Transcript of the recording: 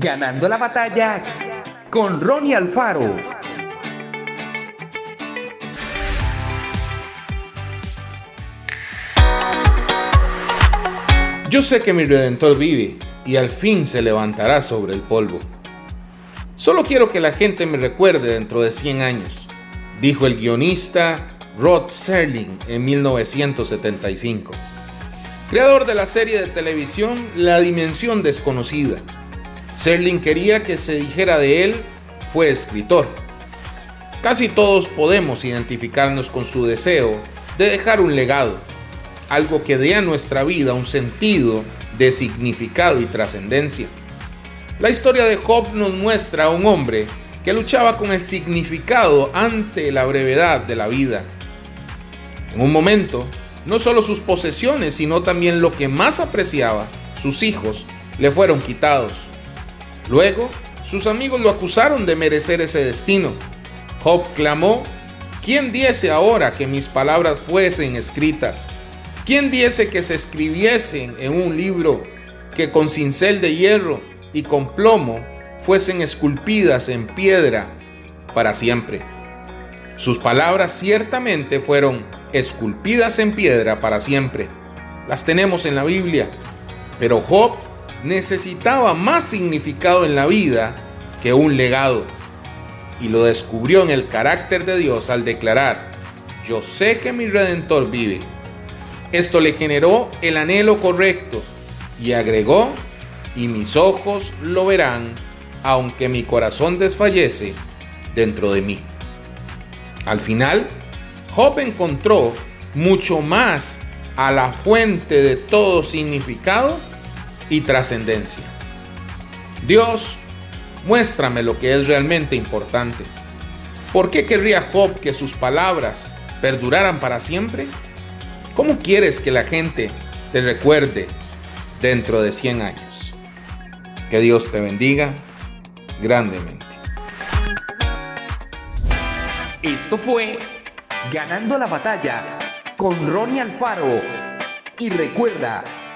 Ganando la batalla con Ronnie Alfaro. Yo sé que mi redentor vive y al fin se levantará sobre el polvo. Solo quiero que la gente me recuerde dentro de 100 años, dijo el guionista Rod Serling en 1975, creador de la serie de televisión La Dimensión Desconocida. Serling quería que se dijera de él fue escritor. Casi todos podemos identificarnos con su deseo de dejar un legado algo que dé a nuestra vida un sentido de significado y trascendencia. La historia de Job nos muestra a un hombre que luchaba con el significado ante la brevedad de la vida. En un momento, no solo sus posesiones, sino también lo que más apreciaba, sus hijos, le fueron quitados. Luego, sus amigos lo acusaron de merecer ese destino. Job clamó, ¿quién diese ahora que mis palabras fuesen escritas? ¿Quién diese que se escribiesen en un libro que con cincel de hierro y con plomo fuesen esculpidas en piedra para siempre? Sus palabras ciertamente fueron esculpidas en piedra para siempre. Las tenemos en la Biblia. Pero Job necesitaba más significado en la vida que un legado. Y lo descubrió en el carácter de Dios al declarar, yo sé que mi redentor vive esto le generó el anhelo correcto y agregó, y mis ojos lo verán, aunque mi corazón desfallece dentro de mí. Al final, Job encontró mucho más a la fuente de todo significado y trascendencia. Dios, muéstrame lo que es realmente importante. ¿Por qué querría Job que sus palabras perduraran para siempre? ¿Cómo quieres que la gente te recuerde dentro de 100 años? Que Dios te bendiga grandemente. Esto fue Ganando la batalla con Ronnie Alfaro. Y recuerda,